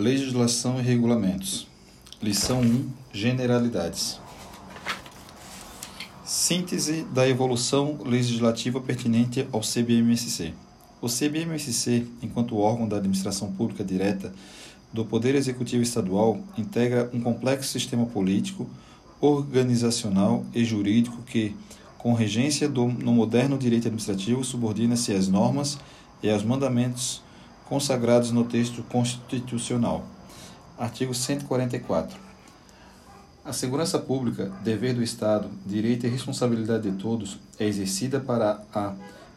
Legislação e regulamentos. Lição 1: Generalidades. Síntese da evolução legislativa pertinente ao CBMSC. O CBMSC, enquanto órgão da administração pública direta do Poder Executivo Estadual, integra um complexo sistema político, organizacional e jurídico que, com regência do, no moderno direito administrativo, subordina-se às normas e aos mandamentos consagrados no texto constitucional. Artigo 144. A segurança pública, dever do Estado, direito e responsabilidade de todos, é exercida para a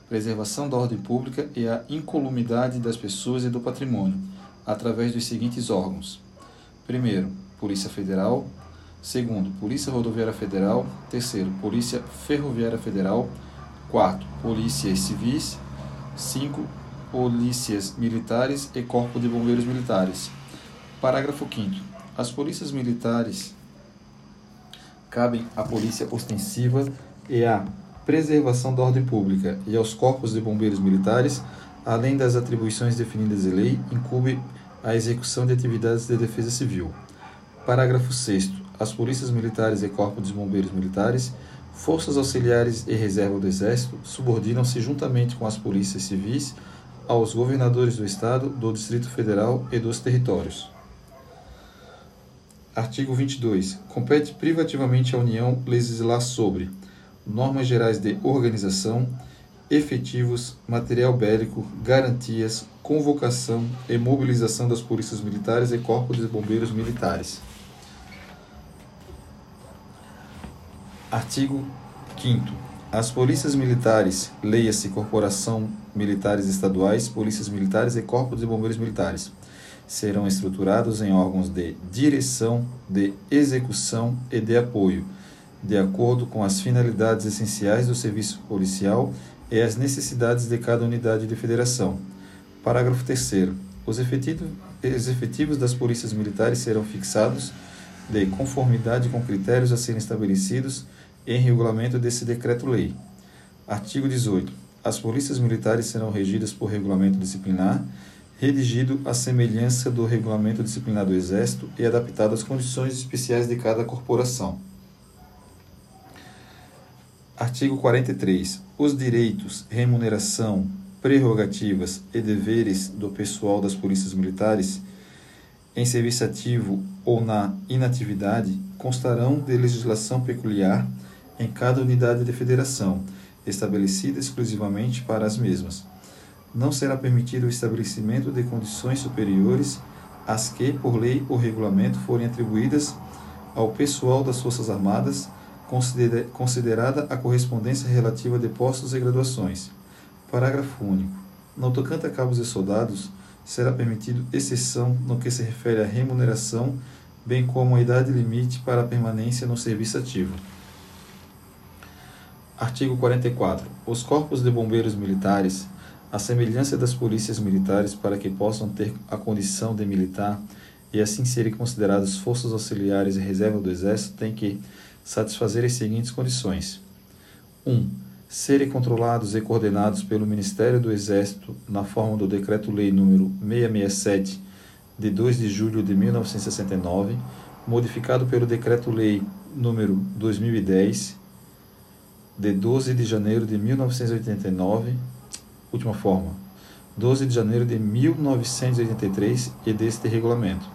preservação da ordem pública e a incolumidade das pessoas e do patrimônio, através dos seguintes órgãos: primeiro, Polícia Federal, segundo, Polícia Rodoviária Federal, terceiro, Polícia Ferroviária Federal, quarto, Polícias Civis, cinco, polícias militares e corpo de bombeiros militares. Parágrafo 5 As polícias militares cabem à polícia ostensiva e à preservação da ordem pública e aos corpos de bombeiros militares, além das atribuições definidas em lei, incumbe a execução de atividades de defesa civil. Parágrafo 6 As polícias militares e corpos de bombeiros militares, forças auxiliares e reserva do Exército subordinam-se juntamente com as polícias civis aos governadores do Estado, do Distrito Federal e dos territórios. Artigo 22. Compete privativamente à União legislar sobre normas gerais de organização, efetivos, material bélico, garantias, convocação e mobilização das polícias militares e corpos de bombeiros militares. Artigo 5 as polícias militares, leia-se Corporação Militares Estaduais, Polícias Militares e Corpos de Bombeiros Militares, serão estruturados em órgãos de direção, de execução e de apoio, de acordo com as finalidades essenciais do serviço policial e as necessidades de cada unidade de federação. Parágrafo 3 os efetivos, os efetivos das polícias militares serão fixados de conformidade com critérios a serem estabelecidos em regulamento desse decreto-lei. Artigo 18. As polícias militares serão regidas por regulamento disciplinar, redigido à semelhança do regulamento disciplinar do Exército e adaptado às condições especiais de cada corporação. Artigo 43. Os direitos, remuneração, prerrogativas e deveres do pessoal das polícias militares em serviço ativo ou na inatividade constarão de legislação peculiar em cada unidade de federação, estabelecida exclusivamente para as mesmas. Não será permitido o estabelecimento de condições superiores às que, por lei ou regulamento, forem atribuídas ao pessoal das Forças Armadas, considerada a correspondência relativa de postos e graduações. Parágrafo único. No tocante a cabos e soldados, será permitido exceção no que se refere à remuneração, bem como a idade limite para a permanência no serviço ativo. Artigo 44. Os corpos de bombeiros militares, à semelhança das polícias militares, para que possam ter a condição de militar e assim serem considerados forças auxiliares e reserva do Exército, têm que satisfazer as seguintes condições: 1. Um, serem controlados e coordenados pelo Ministério do Exército na forma do Decreto-Lei número 667 de 2 de julho de 1969, modificado pelo Decreto-Lei número 2010 de 12 de janeiro de 1989, última forma, 12 de janeiro de 1983 e deste regulamento.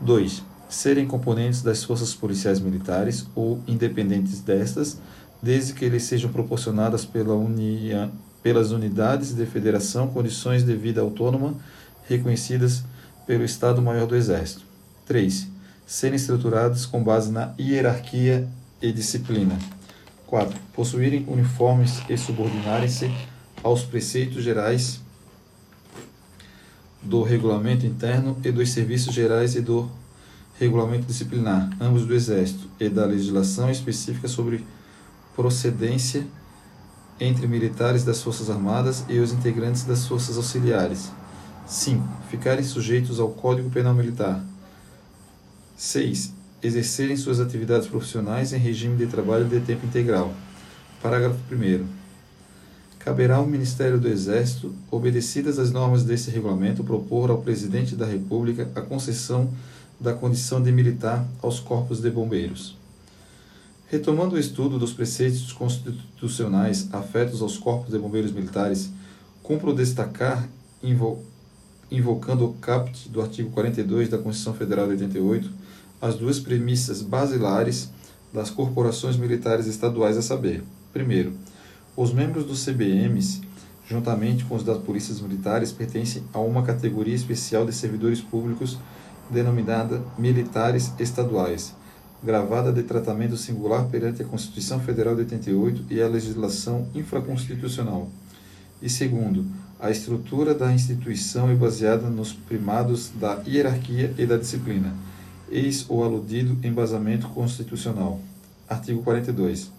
2. Serem componentes das forças policiais militares ou independentes destas, desde que eles sejam proporcionadas pela unia, pelas unidades de federação condições de vida autônoma reconhecidas pelo Estado-Maior do Exército. 3. Serem estruturados com base na hierarquia e disciplina. 4. Possuírem uniformes e subordinarem-se aos preceitos gerais do regulamento interno e dos serviços gerais e do regulamento disciplinar, ambos do Exército, e da legislação específica sobre procedência entre militares das Forças Armadas e os integrantes das Forças Auxiliares. 5. Ficarem sujeitos ao Código Penal Militar. 6 exercerem suas atividades profissionais em regime de trabalho de tempo integral. Parágrafo 1. caberá ao Ministério do Exército, obedecidas as normas desse regulamento, propor ao Presidente da República a concessão da condição de militar aos corpos de bombeiros. Retomando o estudo dos preceitos constitucionais afetos aos corpos de bombeiros militares, cumpro destacar, invo invocando o caput do artigo 42 da Constituição Federal de 88, as duas premissas basilares das corporações militares estaduais a saber: primeiro, os membros dos CBMs, juntamente com os das polícias militares, pertencem a uma categoria especial de servidores públicos denominada militares estaduais, gravada de tratamento singular perante a Constituição Federal de 88 e a legislação infraconstitucional. E segundo, a estrutura da instituição é baseada nos primados da hierarquia e da disciplina. Eis o aludido embasamento constitucional. Artigo 42.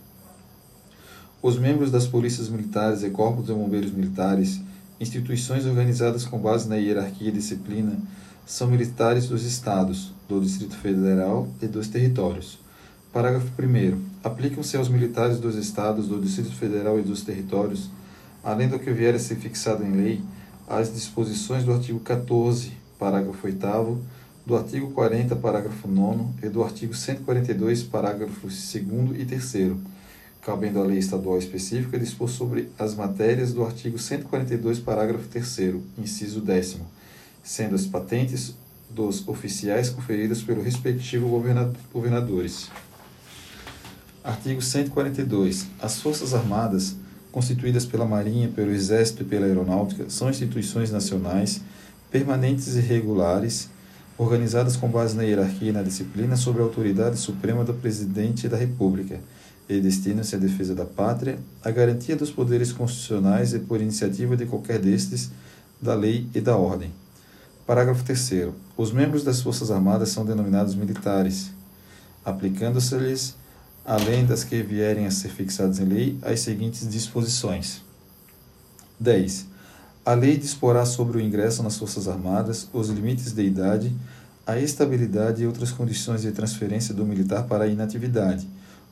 Os membros das polícias militares e corpos de bombeiros militares, instituições organizadas com base na hierarquia e disciplina, são militares dos Estados, do Distrito Federal e dos territórios. Parágrafo 1. Aplicam-se aos militares dos Estados, do Distrito Federal e dos territórios, além do que vier a ser fixado em lei, as disposições do artigo 14, parágrafo 8, do artigo 40, parágrafo 9 e do artigo 142, parágrafos 2 e 3 cabendo à lei estadual específica dispor sobre as matérias do artigo 142, parágrafo 3 inciso 10 sendo as patentes dos oficiais conferidas pelo respectivo governadores. Artigo 142. As Forças Armadas, constituídas pela Marinha, pelo Exército e pela Aeronáutica, são instituições nacionais, permanentes e regulares, organizadas com base na hierarquia e na disciplina sob a autoridade suprema do Presidente da República e destinam-se à defesa da pátria, à garantia dos poderes constitucionais e por iniciativa de qualquer destes, da lei e da ordem. Parágrafo 3 Os membros das Forças Armadas são denominados militares, aplicando-se-lhes, além das que vierem a ser fixadas em lei, as seguintes disposições. 10. A lei disporá sobre o ingresso nas Forças Armadas, os limites de idade, a estabilidade e outras condições de transferência do militar para a inatividade,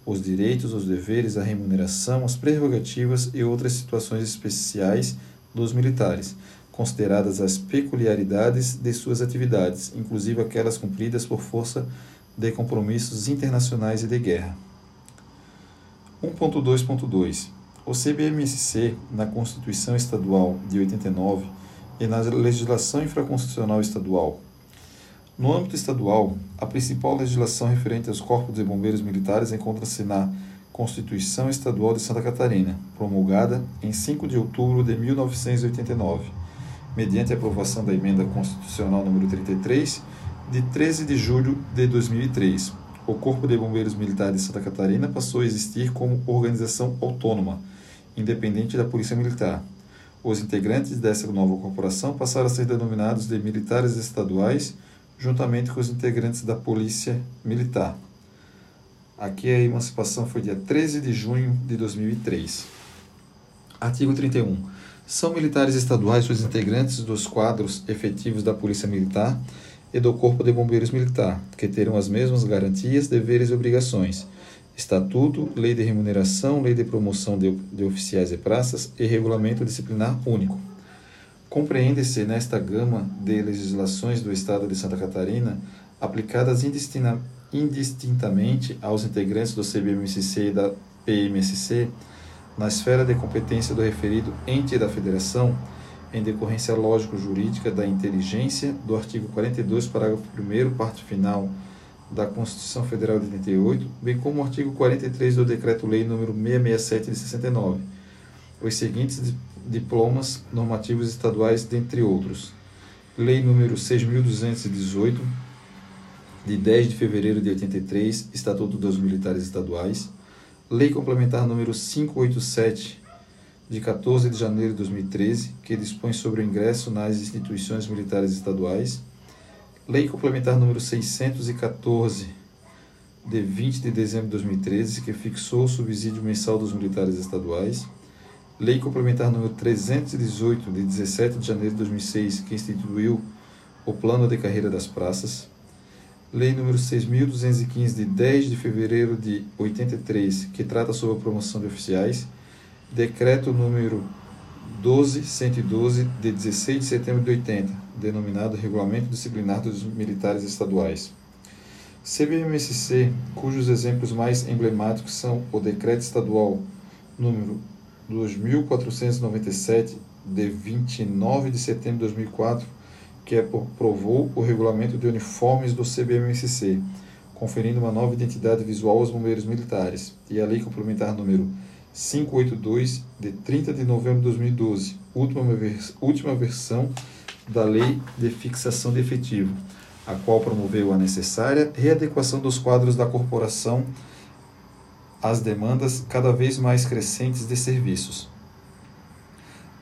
os direitos, os deveres, a remuneração, as prerrogativas e outras situações especiais dos militares, consideradas as peculiaridades de suas atividades, inclusive aquelas cumpridas por força de compromissos internacionais e de guerra. 1.2.2 O CBMSC, na Constituição Estadual de 89 e na legislação infraconstitucional estadual no âmbito estadual, a principal legislação referente aos corpos de bombeiros militares encontra-se na Constituição Estadual de Santa Catarina, promulgada em 5 de outubro de 1989, mediante a aprovação da emenda constitucional número 33 de 13 de julho de 2003. O Corpo de Bombeiros Militares de Santa Catarina passou a existir como organização autônoma, independente da Polícia Militar. Os integrantes dessa nova corporação passaram a ser denominados de militares estaduais juntamente com os integrantes da Polícia Militar. Aqui a emancipação foi dia 13 de junho de 2003. Artigo 31. São militares estaduais os integrantes dos quadros efetivos da Polícia Militar e do Corpo de Bombeiros Militar, que terão as mesmas garantias, deveres e obrigações. Estatuto, Lei de Remuneração, Lei de Promoção de, de Oficiais e Praças e Regulamento Disciplinar Único. Compreende-se nesta gama de legislações do Estado de Santa Catarina aplicadas indistintamente aos integrantes do CBMSC e da PMSC na esfera de competência do referido ente da Federação, em decorrência lógico-jurídica da inteligência do artigo 42, parágrafo 1 parte final da Constituição Federal de 88, bem como o artigo 43 do Decreto-Lei nº 667 de 69. Os seguintes diplomas normativos estaduais, dentre outros. Lei número 6.218, de 10 de fevereiro de 83, Estatuto dos Militares Estaduais. Lei complementar número 587, de 14 de janeiro de 2013, que dispõe sobre o ingresso nas instituições militares estaduais. Lei complementar número 614, de 20 de dezembro de 2013, que fixou o subsídio mensal dos militares estaduais. Lei Complementar número 318, de 17 de janeiro de 2006, que instituiu o Plano de Carreira das Praças. Lei número 6.215, de 10 de fevereiro de 83, que trata sobre a promoção de oficiais. Decreto número 12112 de 16 de setembro de 80, denominado Regulamento Disciplinar dos Militares Estaduais. CBMSC, cujos exemplos mais emblemáticos são o Decreto Estadual número 2497 de 29 de setembro de 2004, que aprovou o regulamento de uniformes do CBMSC, conferindo uma nova identidade visual aos bombeiros militares, e a Lei Complementar número 582, de 30 de novembro de 2012, última, vers última versão da Lei de Fixação de Efetivo, a qual promoveu a necessária readequação dos quadros da corporação às demandas cada vez mais crescentes de serviços.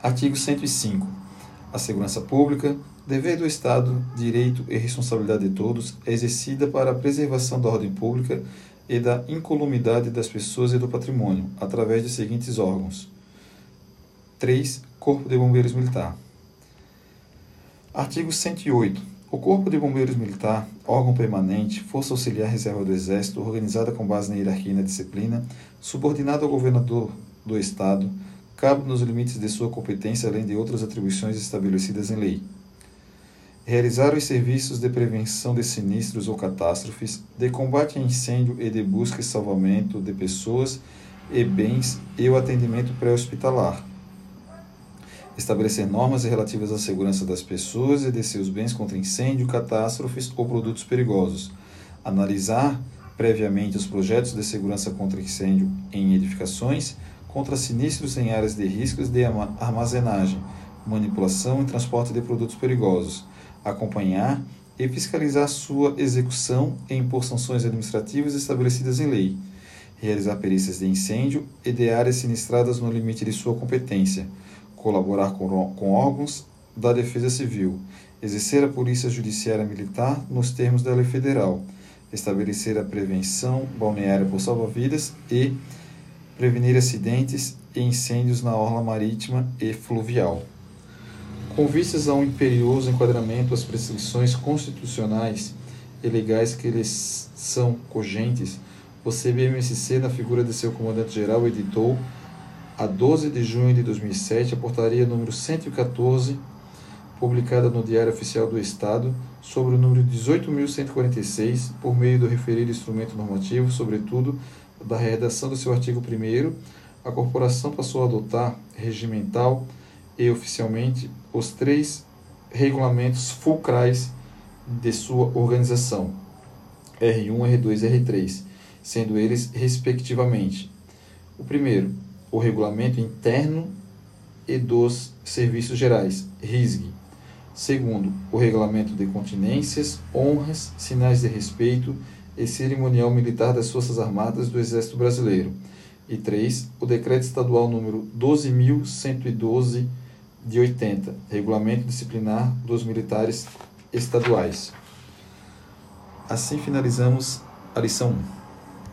Artigo 105. A segurança pública, dever do Estado, direito e responsabilidade de todos, é exercida para a preservação da ordem pública e da incolumidade das pessoas e do patrimônio, através de seguintes órgãos: 3. Corpo de Bombeiros Militar. Artigo 108. O Corpo de Bombeiros Militar, órgão permanente, força auxiliar reserva do Exército, organizada com base na hierarquia e na disciplina, subordinado ao governador do Estado, cabe nos limites de sua competência, além de outras atribuições estabelecidas em lei realizar os serviços de prevenção de sinistros ou catástrofes, de combate a incêndio e de busca e salvamento de pessoas e bens e o atendimento pré-hospitalar. Estabelecer normas relativas à segurança das pessoas e de seus bens contra incêndio, catástrofes ou produtos perigosos. Analisar previamente os projetos de segurança contra incêndio em edificações, contra sinistros em áreas de riscos de armazenagem, manipulação e transporte de produtos perigosos acompanhar e fiscalizar sua execução e impor sanções administrativas estabelecidas em lei, realizar perícias de incêndio e de áreas sinistradas no limite de sua competência, colaborar com, com órgãos da Defesa Civil, exercer a Polícia Judiciária Militar nos termos da lei federal, estabelecer a prevenção balneária por salva-vidas e prevenir acidentes e incêndios na orla marítima e fluvial. Com vistas a um imperioso enquadramento às prescrições constitucionais e legais que lhes são cogentes, o CBMSC, na figura de seu comandante-geral, editou, a 12 de junho de 2007, a portaria número 114, publicada no Diário Oficial do Estado, sobre o número 18.146, por meio do referido instrumento normativo, sobretudo da redação do seu artigo 1 a corporação passou a adotar regimental e oficialmente os três regulamentos fulcrais de sua organização, R1, R2 e R3, sendo eles respectivamente: o primeiro, o regulamento interno e dos serviços gerais, RISG. Segundo, o regulamento de continências, honras, sinais de respeito e cerimonial militar das Forças Armadas do Exército Brasileiro. E três, o decreto estadual número 12112 de 80, Regulamento Disciplinar dos Militares Estaduais. Assim finalizamos a lição 1.